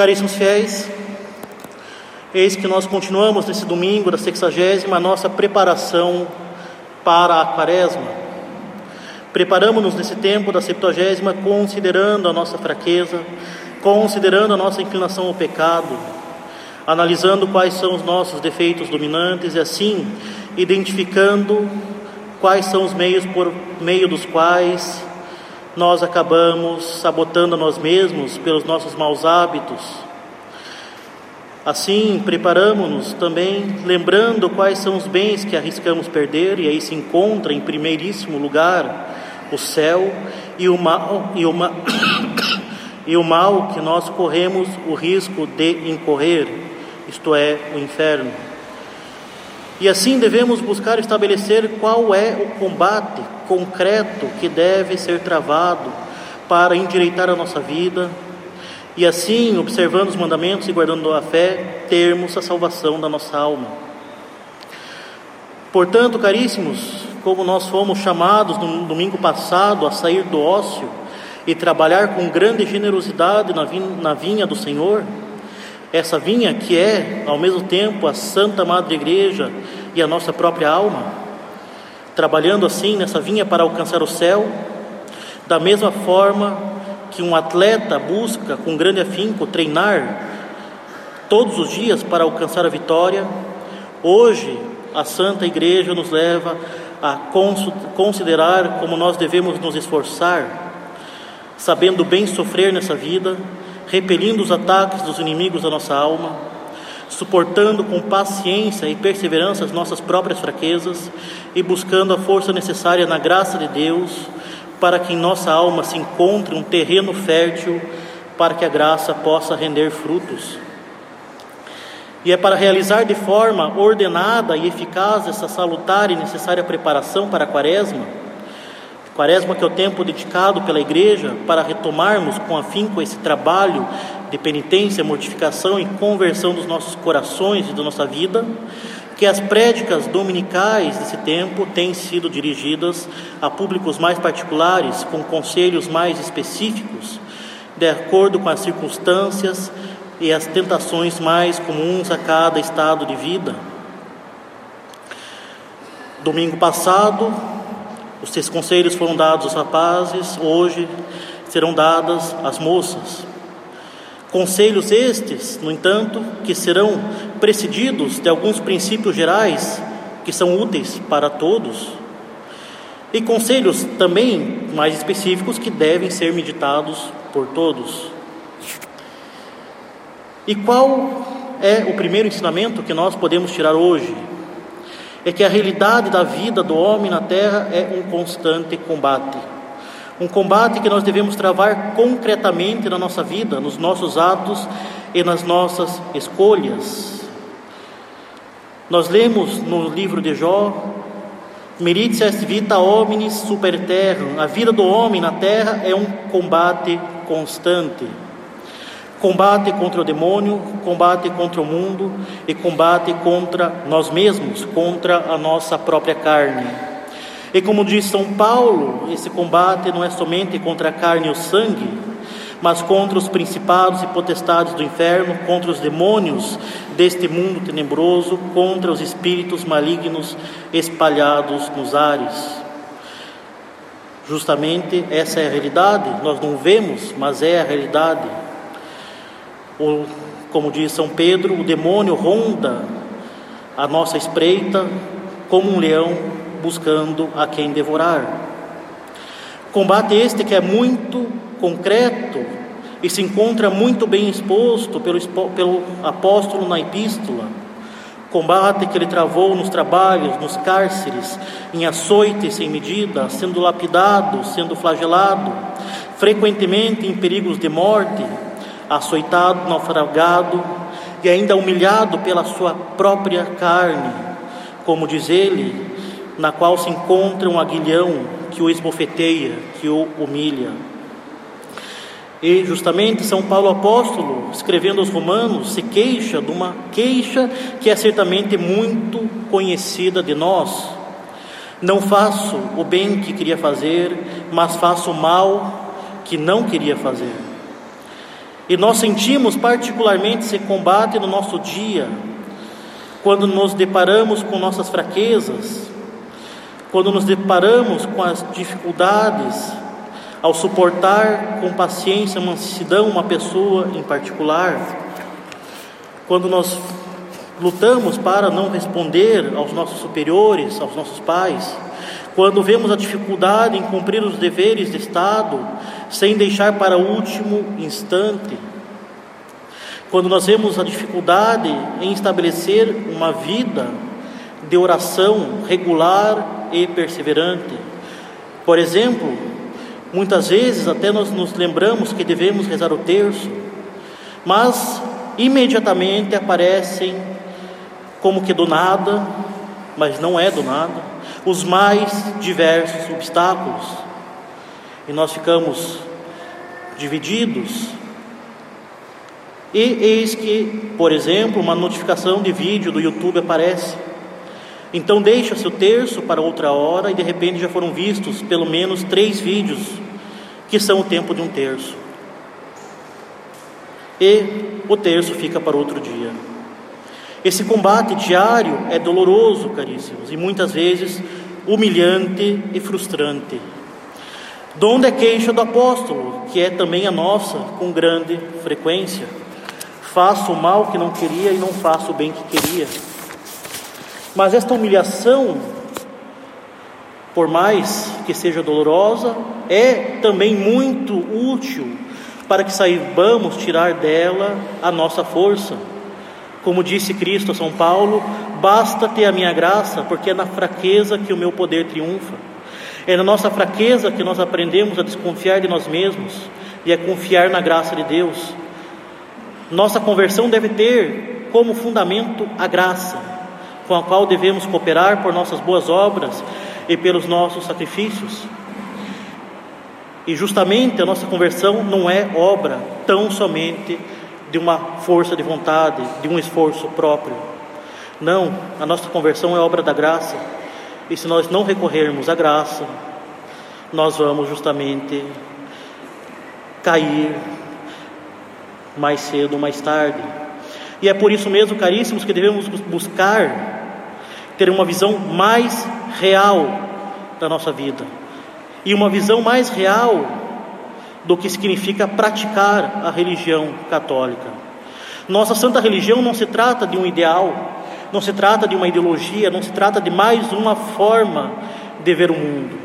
Caríssimos fiéis, eis que nós continuamos nesse domingo da sexagésima a nossa preparação para a quaresma. Preparamos-nos nesse tempo da septuagésima considerando a nossa fraqueza, considerando a nossa inclinação ao pecado, analisando quais são os nossos defeitos dominantes e assim identificando quais são os meios por meio dos quais nós acabamos sabotando a nós mesmos pelos nossos maus hábitos. Assim, preparamos-nos também lembrando quais são os bens que arriscamos perder, e aí se encontra em primeiríssimo lugar o céu e o mal, e o, ma... e o mal que nós corremos o risco de incorrer, isto é, o inferno. E assim devemos buscar estabelecer qual é o combate concreto que deve ser travado para endireitar a nossa vida e assim, observando os mandamentos e guardando a fé, termos a salvação da nossa alma. Portanto, caríssimos, como nós fomos chamados no domingo passado a sair do ócio e trabalhar com grande generosidade na vinha do Senhor, essa vinha que é, ao mesmo tempo, a Santa Madre Igreja e a nossa própria alma, trabalhando assim nessa vinha para alcançar o céu, da mesma forma que um atleta busca com grande afinco treinar todos os dias para alcançar a vitória, hoje a Santa Igreja nos leva a considerar como nós devemos nos esforçar, sabendo bem sofrer nessa vida repelindo os ataques dos inimigos da nossa alma, suportando com paciência e perseverança as nossas próprias fraquezas e buscando a força necessária na graça de Deus para que em nossa alma se encontre um terreno fértil para que a graça possa render frutos. E é para realizar de forma ordenada e eficaz essa salutar e necessária preparação para a quaresma Quaresma que é o tempo dedicado pela igreja para retomarmos com afinco esse trabalho de penitência, mortificação e conversão dos nossos corações e da nossa vida, que as prédicas dominicais desse tempo têm sido dirigidas a públicos mais particulares, com conselhos mais específicos, de acordo com as circunstâncias e as tentações mais comuns a cada estado de vida. Domingo passado, os seus conselhos foram dados aos rapazes, hoje serão dadas às moças. Conselhos estes, no entanto, que serão precedidos de alguns princípios gerais que são úteis para todos, e conselhos também mais específicos que devem ser meditados por todos. E qual é o primeiro ensinamento que nós podemos tirar hoje? É que a realidade da vida do homem na terra é um constante combate. Um combate que nós devemos travar concretamente na nossa vida, nos nossos atos e nas nossas escolhas. Nós lemos no livro de Jó, Meritia est vita hominis super terra, a vida do homem na terra é um combate constante. Combate contra o demônio, combate contra o mundo e combate contra nós mesmos, contra a nossa própria carne. E como diz São Paulo, esse combate não é somente contra a carne e o sangue, mas contra os principados e potestades do inferno, contra os demônios deste mundo tenebroso, contra os espíritos malignos espalhados nos ares. Justamente essa é a realidade, nós não vemos, mas é a realidade. O, como diz São Pedro, o demônio ronda a nossa espreita como um leão buscando a quem devorar. Combate este que é muito concreto e se encontra muito bem exposto pelo, pelo apóstolo na epístola. Combate que ele travou nos trabalhos, nos cárceres, em açoite sem medida, sendo lapidado, sendo flagelado, frequentemente em perigos de morte, açoitado, naufragado e ainda humilhado pela sua própria carne, como diz ele, na qual se encontra um aguilhão que o esbofeteia, que o humilha. E justamente São Paulo apóstolo, escrevendo aos Romanos, se queixa de uma queixa que é certamente muito conhecida de nós. Não faço o bem que queria fazer, mas faço o mal que não queria fazer. E nós sentimos particularmente esse combate no nosso dia, quando nos deparamos com nossas fraquezas, quando nos deparamos com as dificuldades, ao suportar com paciência, mansidão uma pessoa em particular, quando nós lutamos para não responder aos nossos superiores, aos nossos pais, quando vemos a dificuldade em cumprir os deveres de Estado sem deixar para o último instante, quando nós vemos a dificuldade em estabelecer uma vida de oração regular e perseverante. Por exemplo, muitas vezes até nós nos lembramos que devemos rezar o terço, mas imediatamente aparecem como que do nada, mas não é do nada, os mais diversos obstáculos. E nós ficamos divididos. E eis que, por exemplo, uma notificação de vídeo do YouTube aparece. Então deixa-se o terço para outra hora e de repente já foram vistos pelo menos três vídeos que são o tempo de um terço. E o terço fica para outro dia. Esse combate diário é doloroso, caríssimos, e muitas vezes humilhante e frustrante. Donde é queixa do apóstolo, que é também a nossa, com grande frequência. Faço o mal que não queria e não faço o bem que queria. Mas esta humilhação, por mais que seja dolorosa, é também muito útil para que saibamos tirar dela a nossa força como disse Cristo a São Paulo, basta ter a minha graça, porque é na fraqueza que o meu poder triunfa. É na nossa fraqueza que nós aprendemos a desconfiar de nós mesmos e a confiar na graça de Deus. Nossa conversão deve ter como fundamento a graça, com a qual devemos cooperar por nossas boas obras e pelos nossos sacrifícios. E justamente a nossa conversão não é obra tão somente de uma força de vontade, de um esforço próprio. Não, a nossa conversão é obra da graça. E se nós não recorrermos à graça, nós vamos justamente cair mais cedo ou mais tarde. E é por isso mesmo, caríssimos, que devemos buscar ter uma visão mais real da nossa vida. E uma visão mais real do que significa praticar a religião católica. Nossa santa religião não se trata de um ideal, não se trata de uma ideologia, não se trata de mais uma forma de ver o mundo,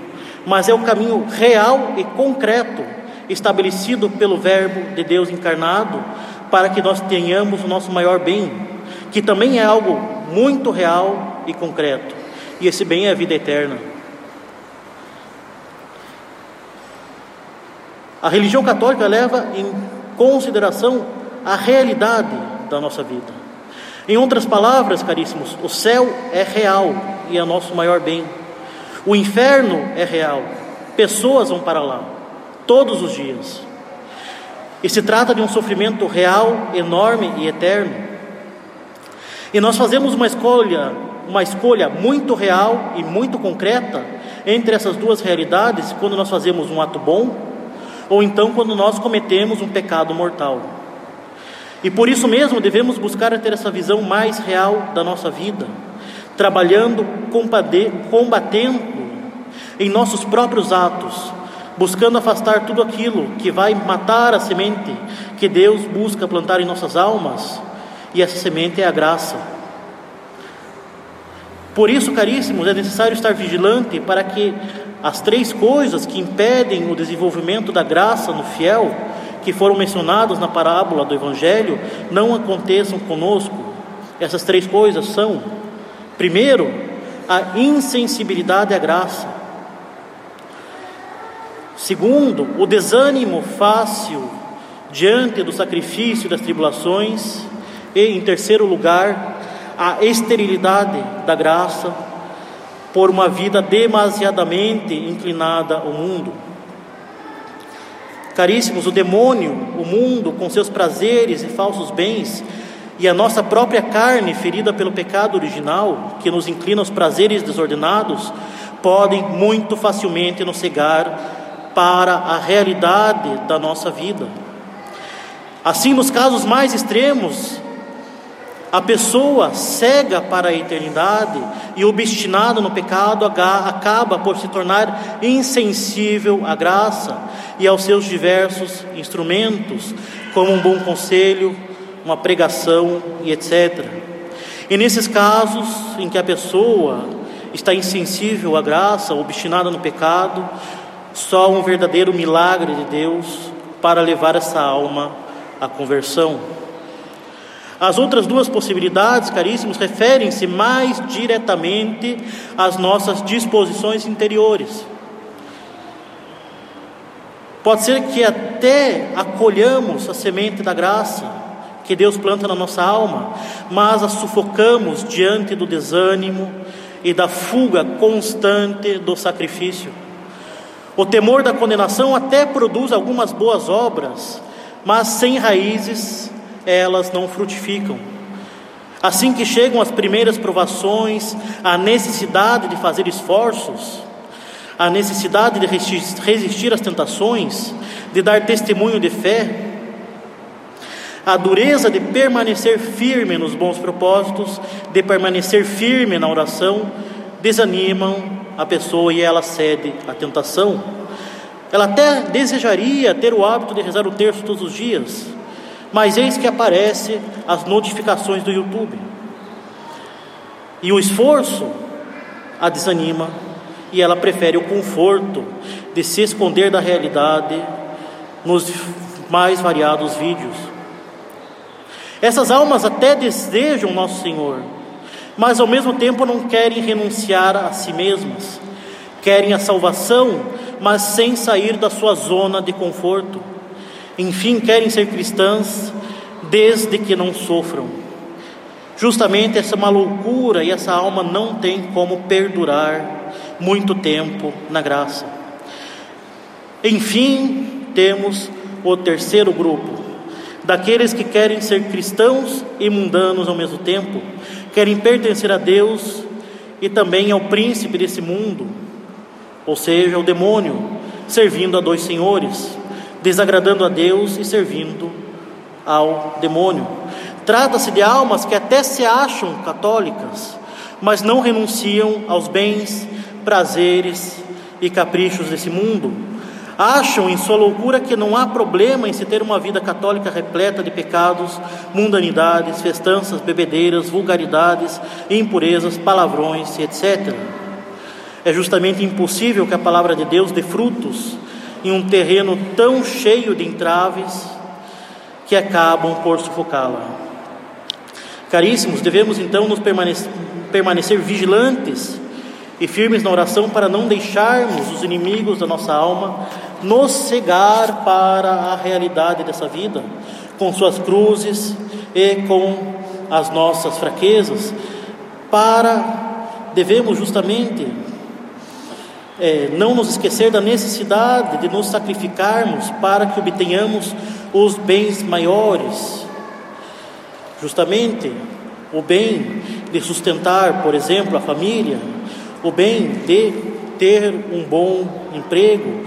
mas é o caminho real e concreto estabelecido pelo Verbo de Deus encarnado para que nós tenhamos o nosso maior bem, que também é algo muito real e concreto, e esse bem é a vida eterna. A religião católica leva em consideração a realidade da nossa vida. Em outras palavras, caríssimos, o céu é real e é nosso maior bem. O inferno é real. Pessoas vão para lá todos os dias. E se trata de um sofrimento real, enorme e eterno. E nós fazemos uma escolha, uma escolha muito real e muito concreta entre essas duas realidades quando nós fazemos um ato bom ou então quando nós cometemos um pecado mortal. E por isso mesmo devemos buscar ter essa visão mais real da nossa vida, trabalhando, combatendo em nossos próprios atos, buscando afastar tudo aquilo que vai matar a semente que Deus busca plantar em nossas almas, e essa semente é a graça. Por isso, caríssimos, é necessário estar vigilante para que as três coisas que impedem o desenvolvimento da graça no fiel, que foram mencionadas na parábola do Evangelho, não aconteçam conosco. Essas três coisas são: primeiro, a insensibilidade à graça. Segundo, o desânimo fácil diante do sacrifício das tribulações. E, em terceiro lugar, a esterilidade da graça por uma vida demasiadamente inclinada ao mundo. Caríssimos, o demônio, o mundo, com seus prazeres e falsos bens, e a nossa própria carne, ferida pelo pecado original, que nos inclina aos prazeres desordenados, podem muito facilmente nos cegar para a realidade da nossa vida. Assim, nos casos mais extremos, a pessoa cega para a eternidade e obstinada no pecado acaba por se tornar insensível à graça e aos seus diversos instrumentos, como um bom conselho, uma pregação e etc. E nesses casos em que a pessoa está insensível à graça, obstinada no pecado, só um verdadeiro milagre de Deus para levar essa alma à conversão. As outras duas possibilidades, caríssimos, referem-se mais diretamente às nossas disposições interiores. Pode ser que até acolhamos a semente da graça que Deus planta na nossa alma, mas a sufocamos diante do desânimo e da fuga constante do sacrifício. O temor da condenação até produz algumas boas obras, mas sem raízes elas não frutificam. Assim que chegam as primeiras provações, a necessidade de fazer esforços, a necessidade de resistir às tentações, de dar testemunho de fé, a dureza de permanecer firme nos bons propósitos, de permanecer firme na oração, desanimam a pessoa e ela cede à tentação. Ela até desejaria ter o hábito de rezar o terço todos os dias, mas eis que aparece as notificações do YouTube. E o esforço a desanima e ela prefere o conforto de se esconder da realidade nos mais variados vídeos. Essas almas até desejam nosso Senhor, mas ao mesmo tempo não querem renunciar a si mesmas. Querem a salvação, mas sem sair da sua zona de conforto. Enfim, querem ser cristãs desde que não sofram. Justamente essa é uma loucura e essa alma não tem como perdurar muito tempo na graça. Enfim, temos o terceiro grupo, daqueles que querem ser cristãos e mundanos ao mesmo tempo, querem pertencer a Deus e também ao príncipe desse mundo, ou seja, ao demônio, servindo a dois senhores desagradando a Deus e servindo ao demônio. Trata-se de almas que até se acham católicas, mas não renunciam aos bens, prazeres e caprichos desse mundo. Acham em sua loucura que não há problema em se ter uma vida católica repleta de pecados, mundanidades, festanças, bebedeiras, vulgaridades, impurezas, palavrões, etc. É justamente impossível que a palavra de Deus dê frutos em um terreno tão cheio de entraves que acabam por sufocá-la. Caríssimos, devemos então nos permanecer, permanecer vigilantes e firmes na oração para não deixarmos os inimigos da nossa alma nos cegar para a realidade dessa vida, com suas cruzes e com as nossas fraquezas, para devemos justamente é, não nos esquecer da necessidade de nos sacrificarmos para que obtenhamos os bens maiores. Justamente o bem de sustentar, por exemplo, a família, o bem de ter um bom emprego,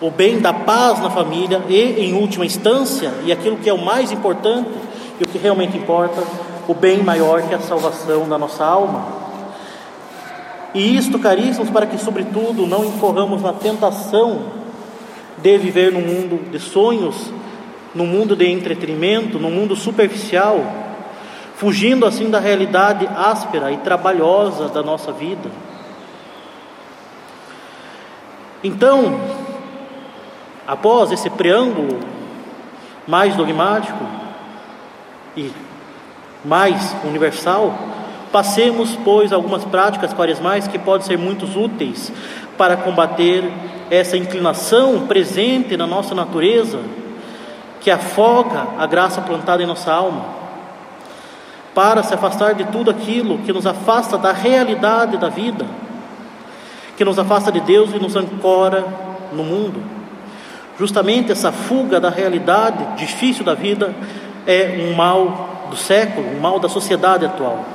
o bem da paz na família e, em última instância, e aquilo que é o mais importante e o que realmente importa, o bem maior que a salvação da nossa alma. E isto, caríssimos, para que, sobretudo, não incorramos na tentação de viver num mundo de sonhos, num mundo de entretenimento, num mundo superficial, fugindo assim da realidade áspera e trabalhosa da nossa vida. Então, após esse preâmbulo mais dogmático e mais universal, Passemos, pois, algumas práticas quaresmais que podem ser muito úteis para combater essa inclinação presente na nossa natureza, que afoga a graça plantada em nossa alma, para se afastar de tudo aquilo que nos afasta da realidade da vida, que nos afasta de Deus e nos ancora no mundo. Justamente essa fuga da realidade difícil da vida é um mal do século, um mal da sociedade atual.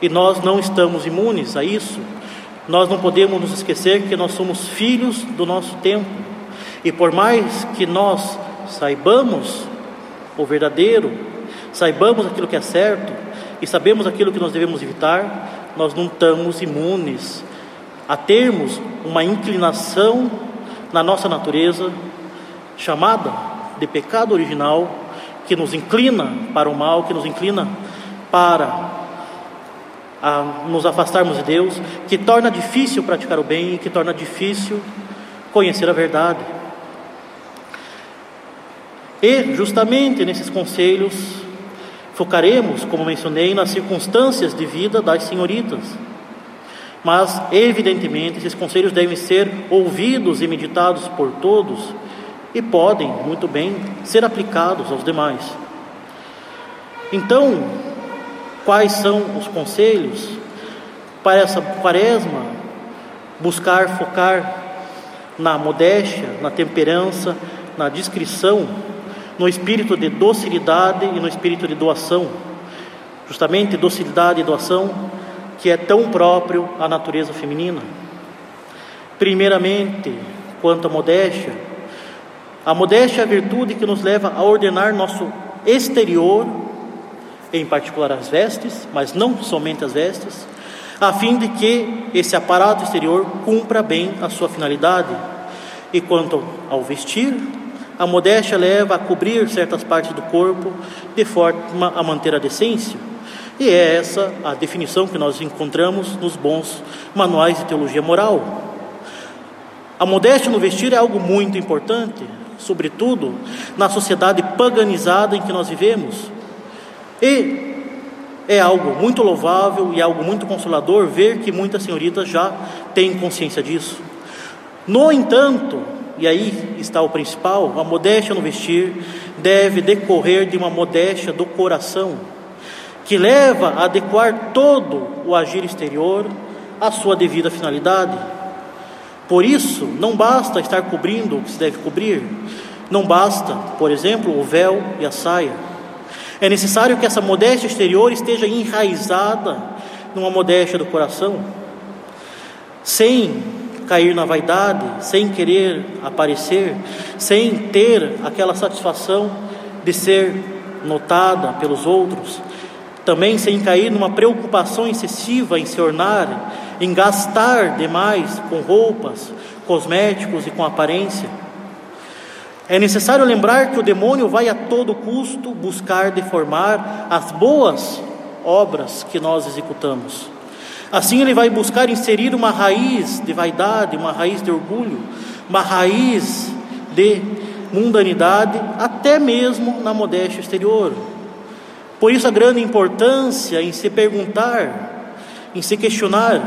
E nós não estamos imunes a isso. Nós não podemos nos esquecer que nós somos filhos do nosso tempo. E por mais que nós saibamos o verdadeiro, saibamos aquilo que é certo e sabemos aquilo que nós devemos evitar, nós não estamos imunes a termos uma inclinação na nossa natureza chamada de pecado original que nos inclina para o mal, que nos inclina para a nos afastarmos de Deus, que torna difícil praticar o bem e que torna difícil conhecer a verdade. E justamente nesses conselhos focaremos, como mencionei, nas circunstâncias de vida das senhoritas. Mas, evidentemente, esses conselhos devem ser ouvidos e meditados por todos e podem, muito bem, ser aplicados aos demais. Então, quais são os conselhos para essa quaresma? Buscar focar na modéstia, na temperança, na discrição, no espírito de docilidade e no espírito de doação. Justamente docilidade e doação que é tão próprio à natureza feminina. Primeiramente, quanto à modéstia, a modéstia é a virtude que nos leva a ordenar nosso exterior, em particular as vestes, mas não somente as vestes, a fim de que esse aparato exterior cumpra bem a sua finalidade. E quanto ao vestir, a modéstia leva a cobrir certas partes do corpo de forma a manter a decência. E é essa a definição que nós encontramos nos bons manuais de teologia moral. A modéstia no vestir é algo muito importante, sobretudo na sociedade paganizada em que nós vivemos. E é algo muito louvável e algo muito consolador ver que muitas senhoritas já têm consciência disso. No entanto, e aí está o principal, a modéstia no vestir deve decorrer de uma modéstia do coração, que leva a adequar todo o agir exterior à sua devida finalidade. Por isso, não basta estar cobrindo o que se deve cobrir, não basta, por exemplo, o véu e a saia. É necessário que essa modéstia exterior esteja enraizada numa modéstia do coração, sem cair na vaidade, sem querer aparecer, sem ter aquela satisfação de ser notada pelos outros, também sem cair numa preocupação excessiva em se ornar, em gastar demais com roupas, cosméticos e com aparência. É necessário lembrar que o demônio vai a todo custo buscar deformar as boas obras que nós executamos. Assim ele vai buscar inserir uma raiz de vaidade, uma raiz de orgulho, uma raiz de mundanidade, até mesmo na modéstia exterior. Por isso a grande importância em se perguntar, em se questionar,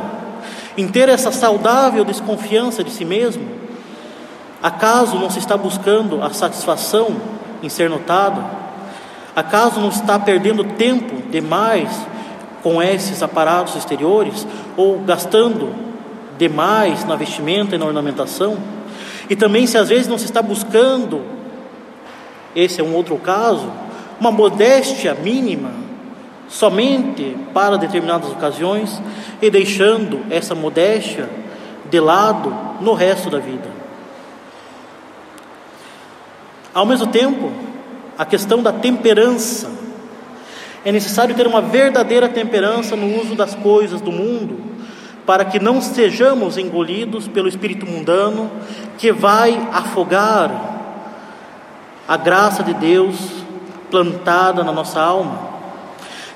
em ter essa saudável desconfiança de si mesmo. Acaso não se está buscando a satisfação em ser notado? Acaso não está perdendo tempo demais com esses aparatos exteriores ou gastando demais na vestimenta e na ornamentação. E também, se às vezes não se está buscando, esse é um outro caso, uma modéstia mínima, somente para determinadas ocasiões e deixando essa modéstia de lado no resto da vida. Ao mesmo tempo, a questão da temperança é necessário ter uma verdadeira temperança no uso das coisas do mundo, para que não sejamos engolidos pelo espírito mundano que vai afogar a graça de Deus plantada na nossa alma.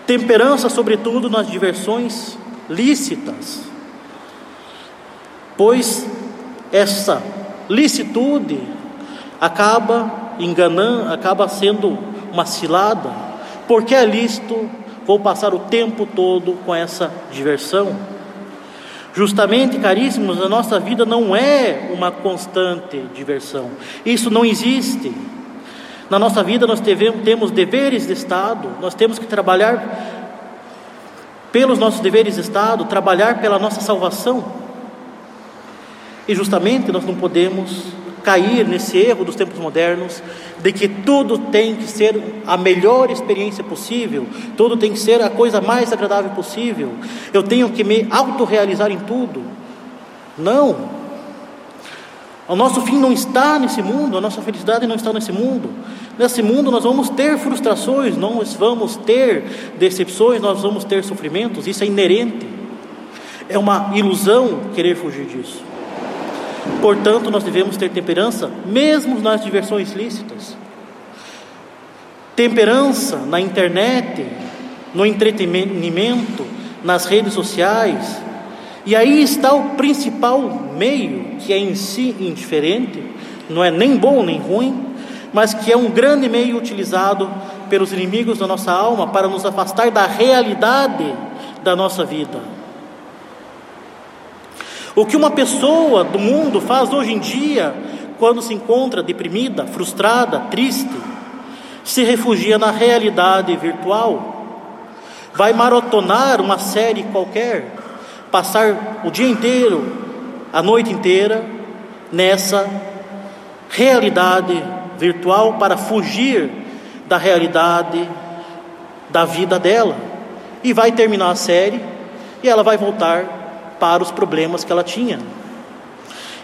Temperança, sobretudo, nas diversões lícitas, pois essa licitude acaba enganando, acaba sendo uma cilada porque é lícito, vou passar o tempo todo com essa diversão. Justamente, caríssimos, a nossa vida não é uma constante diversão. Isso não existe. Na nossa vida nós temos deveres de Estado, nós temos que trabalhar pelos nossos deveres de Estado, trabalhar pela nossa salvação. E justamente nós não podemos cair nesse erro dos tempos modernos de que tudo tem que ser a melhor experiência possível, tudo tem que ser a coisa mais agradável possível. Eu tenho que me autorrealizar em tudo. Não. O nosso fim não está nesse mundo, a nossa felicidade não está nesse mundo. Nesse mundo nós vamos ter frustrações, nós vamos ter decepções, nós vamos ter sofrimentos, isso é inerente. É uma ilusão querer fugir disso. Portanto, nós devemos ter temperança, mesmo nas diversões lícitas. Temperança na internet, no entretenimento, nas redes sociais. E aí está o principal meio, que é em si indiferente, não é nem bom nem ruim, mas que é um grande meio utilizado pelos inimigos da nossa alma para nos afastar da realidade da nossa vida. O que uma pessoa do mundo faz hoje em dia, quando se encontra deprimida, frustrada, triste, se refugia na realidade virtual, vai maratonar uma série qualquer, passar o dia inteiro, a noite inteira, nessa realidade virtual para fugir da realidade da vida dela. E vai terminar a série e ela vai voltar para os problemas que ela tinha.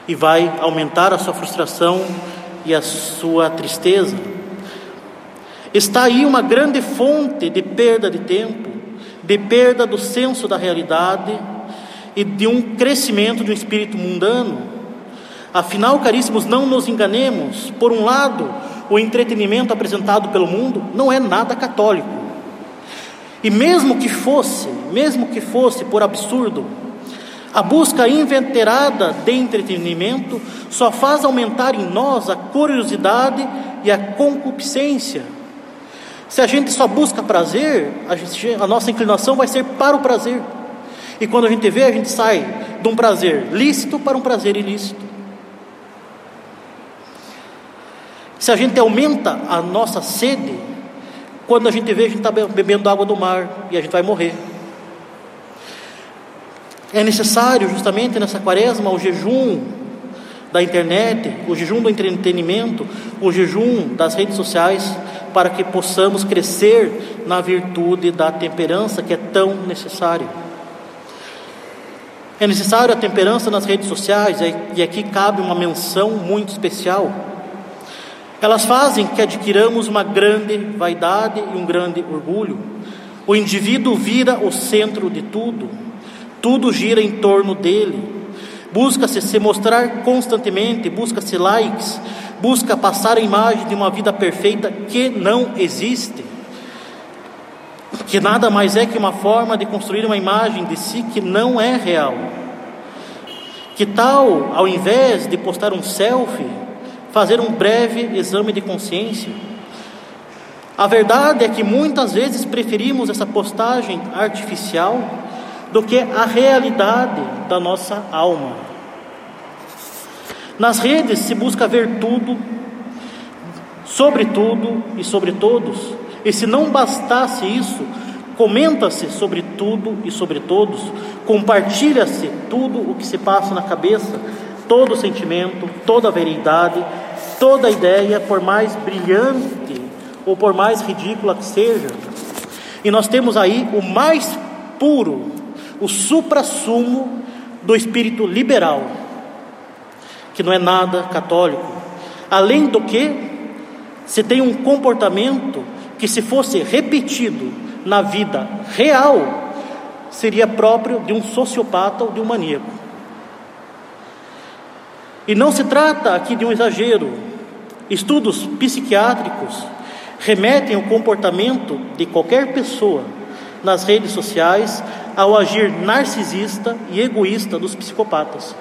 E vai aumentar a sua frustração e a sua tristeza. Está aí uma grande fonte de perda de tempo, de perda do senso da realidade e de um crescimento de um espírito mundano. Afinal, caríssimos, não nos enganemos. Por um lado, o entretenimento apresentado pelo mundo não é nada católico. E mesmo que fosse, mesmo que fosse por absurdo, a busca inventerada de entretenimento só faz aumentar em nós a curiosidade e a concupiscência. Se a gente só busca prazer, a, gente, a, nossa inclinação vai ser para o prazer. E quando a gente vê, a gente sai de um prazer lícito para um prazer ilícito. Se a gente aumenta a nossa sede, quando a gente vê, a gente está bebendo água do mar e a gente vai morrer. É necessário, justamente nessa quaresma, o jejum da internet, o jejum do entretenimento, o jejum das redes sociais, para que possamos crescer na virtude da temperança que é tão necessária. É necessário a temperança nas redes sociais, e aqui cabe uma menção muito especial. Elas fazem que adquiramos uma grande vaidade e um grande orgulho. O indivíduo vira o centro de tudo tudo gira em torno dele. Busca-se se mostrar constantemente, busca-se likes, busca passar a imagem de uma vida perfeita que não existe. Que nada mais é que uma forma de construir uma imagem de si que não é real. Que tal, ao invés de postar um selfie, fazer um breve exame de consciência? A verdade é que muitas vezes preferimos essa postagem artificial do que a realidade da nossa alma. Nas redes se busca ver tudo, sobre tudo e sobre todos, e se não bastasse isso, comenta-se sobre tudo e sobre todos, compartilha-se tudo o que se passa na cabeça, todo sentimento, toda veridade, toda ideia, por mais brilhante ou por mais ridícula que seja. E nós temos aí o mais puro o supra-sumo do espírito liberal, que não é nada católico. Além do que, se tem um comportamento que, se fosse repetido na vida real, seria próprio de um sociopata ou de um maníaco. E não se trata aqui de um exagero. Estudos psiquiátricos remetem o comportamento de qualquer pessoa nas redes sociais ao agir narcisista e egoísta dos psicopatas.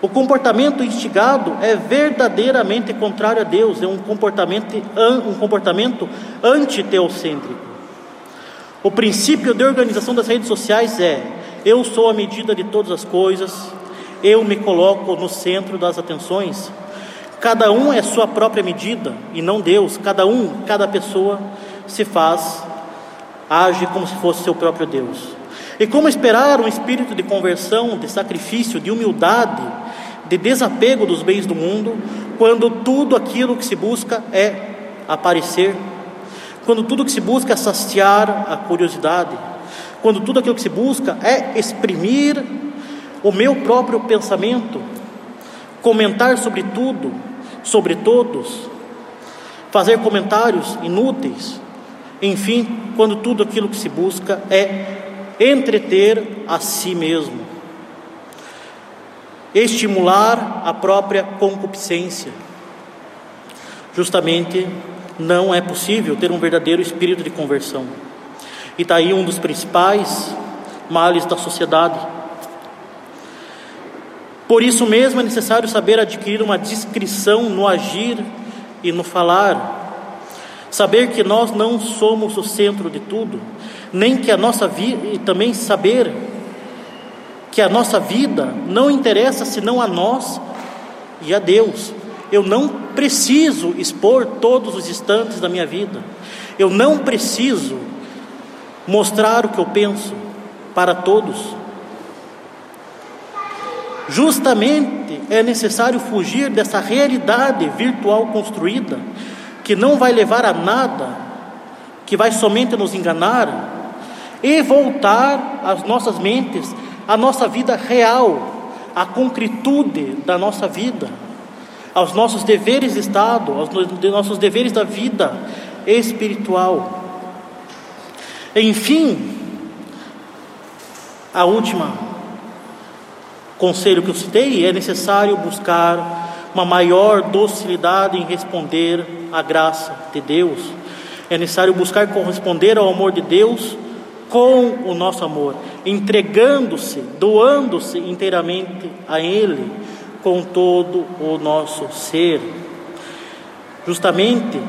O comportamento instigado é verdadeiramente contrário a Deus, é um comportamento, um comportamento antiteocêntrico. O princípio de organização das redes sociais é: eu sou a medida de todas as coisas, eu me coloco no centro das atenções. Cada um é sua própria medida e não Deus. Cada um, cada pessoa se faz age como se fosse seu próprio Deus. E como esperar um espírito de conversão, de sacrifício, de humildade, de desapego dos bens do mundo, quando tudo aquilo que se busca é aparecer, quando tudo que se busca é saciar a curiosidade, quando tudo aquilo que se busca é exprimir o meu próprio pensamento, comentar sobre tudo, sobre todos, fazer comentários inúteis, enfim, quando tudo aquilo que se busca é entreter a si mesmo, estimular a própria concupiscência. Justamente não é possível ter um verdadeiro espírito de conversão. E está aí um dos principais males da sociedade. Por isso mesmo é necessário saber adquirir uma discrição no agir e no falar. Saber que nós não somos o centro de tudo, nem que a nossa vida, e também saber que a nossa vida não interessa senão a nós e a Deus. Eu não preciso expor todos os instantes da minha vida. Eu não preciso mostrar o que eu penso para todos. Justamente é necessário fugir dessa realidade virtual construída, que não vai levar a nada, que vai somente nos enganar, e voltar as nossas mentes à nossa vida real, à concretude da nossa vida aos nossos deveres de Estado, aos nossos deveres da vida espiritual. Enfim, a última conselho que eu citei é necessário buscar uma maior docilidade em responder à graça de Deus. É necessário buscar corresponder ao amor de Deus com o nosso amor, entregando-se, doando-se inteiramente a Ele com todo o nosso ser. Justamente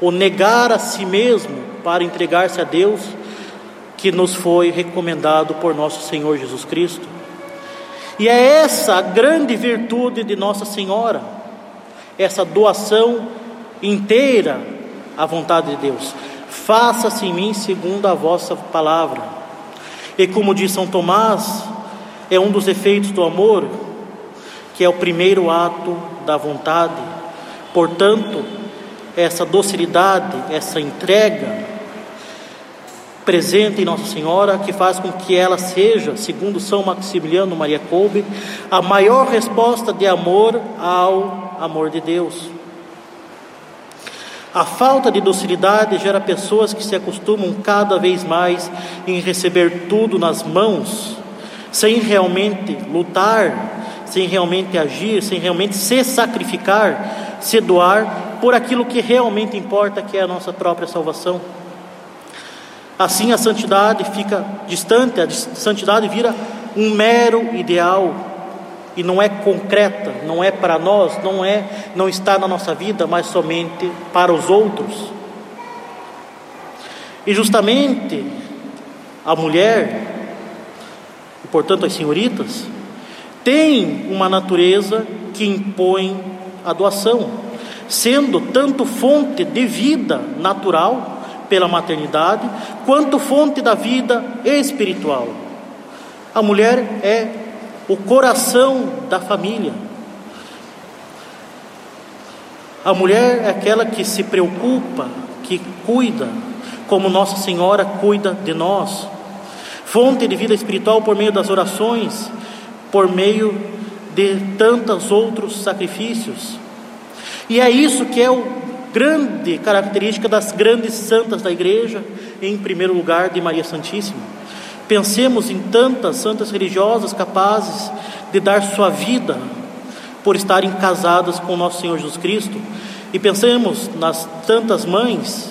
o negar a si mesmo para entregar-se a Deus, que nos foi recomendado por nosso Senhor Jesus Cristo. E é essa a grande virtude de Nossa Senhora, essa doação inteira à vontade de Deus. Faça-se em mim segundo a vossa palavra. E como diz São Tomás, é um dos efeitos do amor que é o primeiro ato da vontade. Portanto, essa docilidade, essa entrega presente em Nossa Senhora, que faz com que ela seja, segundo São Maximiliano Maria Kolbe, a maior resposta de amor ao amor de Deus. A falta de docilidade gera pessoas que se acostumam cada vez mais em receber tudo nas mãos, sem realmente lutar sem realmente agir, sem realmente se sacrificar, se doar por aquilo que realmente importa, que é a nossa própria salvação. Assim a santidade fica distante, a santidade vira um mero ideal e não é concreta, não é para nós, não é, não está na nossa vida, mas somente para os outros. E justamente a mulher, e portanto as senhoritas, tem uma natureza que impõe a doação, sendo tanto fonte de vida natural pela maternidade, quanto fonte da vida espiritual. A mulher é o coração da família. A mulher é aquela que se preocupa, que cuida, como Nossa Senhora cuida de nós. Fonte de vida espiritual por meio das orações, por meio de tantos outros sacrifícios. E é isso que é o grande característica das grandes santas da igreja, em primeiro lugar de Maria Santíssima. Pensemos em tantas santas religiosas capazes de dar sua vida por estarem casadas com nosso Senhor Jesus Cristo, e pensemos nas tantas mães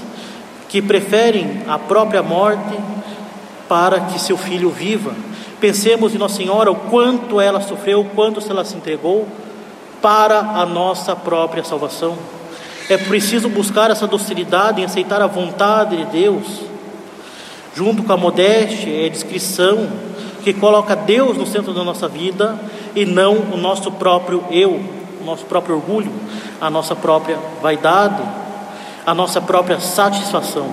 que preferem a própria morte para que seu filho viva. Pensemos em Nossa Senhora, o quanto ela sofreu, o quanto ela se entregou para a nossa própria salvação. É preciso buscar essa docilidade em aceitar a vontade de Deus, junto com a modéstia e a discrição, que coloca Deus no centro da nossa vida e não o nosso próprio eu, o nosso próprio orgulho, a nossa própria vaidade, a nossa própria satisfação.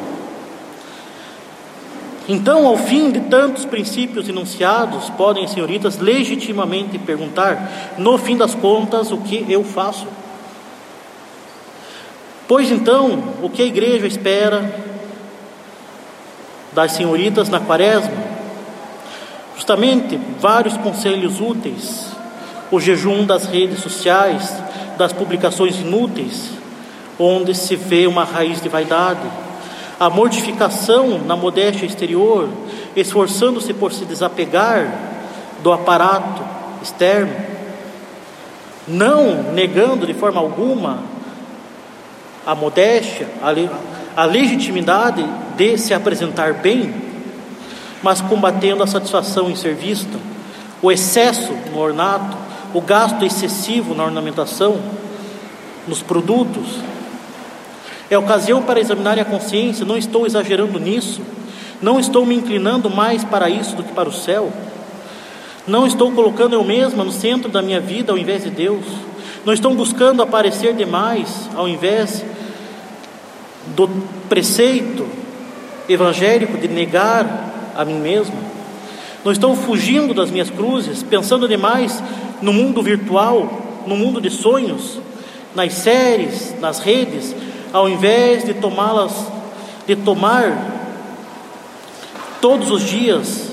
Então, ao fim de tantos princípios enunciados, podem as senhoritas legitimamente perguntar: no fim das contas, o que eu faço? Pois então, o que a igreja espera das senhoritas na quaresma? Justamente vários conselhos úteis, o jejum das redes sociais, das publicações inúteis, onde se vê uma raiz de vaidade, a mortificação na modéstia exterior, esforçando-se por se desapegar do aparato externo, não negando de forma alguma a modéstia, a, legitimidade de se apresentar bem, mas combatendo a satisfação em ser vista, o excesso no ornato, o gasto excessivo na ornamentação, nos produtos. É ocasião para examinar a consciência, não estou exagerando nisso, não estou me inclinando mais para isso do que para o céu. Não estou colocando eu mesma no centro da minha vida ao invés de Deus. Não estou buscando aparecer demais ao invés do preceito evangélico de negar a mim mesmo. Não estou fugindo das minhas cruzes, pensando demais no mundo virtual, no mundo de sonhos, nas séries, nas redes, ao invés de tomá-las, de tomar todos os dias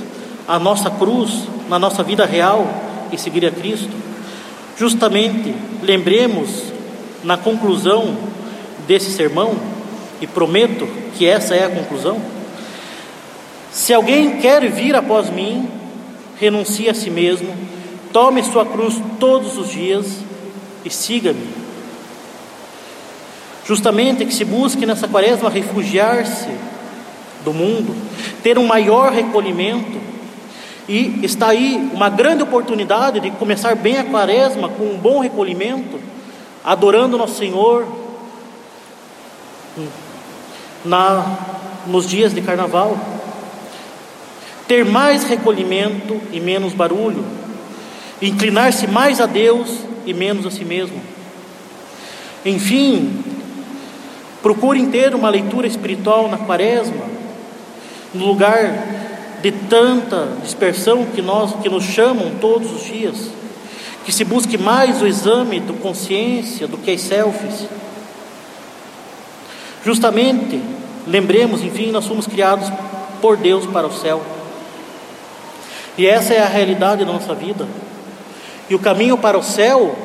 a nossa cruz na nossa vida real e seguir a Cristo. Justamente, lembremos na conclusão desse sermão, e prometo que essa é a conclusão. Se alguém quer vir após mim, renuncie a si mesmo, tome sua cruz todos os dias e siga-me. Justamente que se busque nessa quaresma refugiar-se do mundo, ter um maior recolhimento, e está aí uma grande oportunidade de começar bem a quaresma com um bom recolhimento, adorando nosso Senhor na, nos dias de carnaval. Ter mais recolhimento e menos barulho, inclinar-se mais a Deus e menos a si mesmo. Enfim, procurem ter uma leitura espiritual na quaresma, no lugar de tanta dispersão que nós que nos chamam todos os dias, que se busque mais o exame do consciência do que as selfies. Justamente, lembremos, enfim, nós fomos criados por Deus para o céu. E essa é a realidade da nossa vida. E o caminho para o céu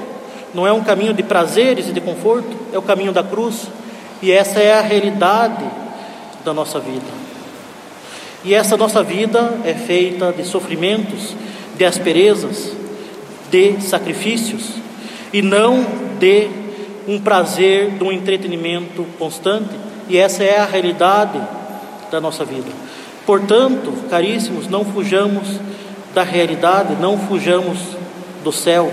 não é um caminho de prazeres e de conforto, é o caminho da cruz. E essa é a realidade da nossa vida. E essa nossa vida é feita de sofrimentos, de asperezas, de sacrifícios, e não de um prazer, de um entretenimento constante. E essa é a realidade da nossa vida. Portanto, caríssimos, não fujamos da realidade, não fujamos do céu,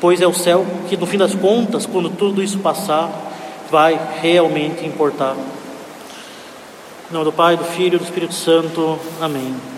pois é o céu que, no fim das contas, quando tudo isso passar, vai realmente importar. Em nome do Pai, do Filho e do Espírito Santo. Amém.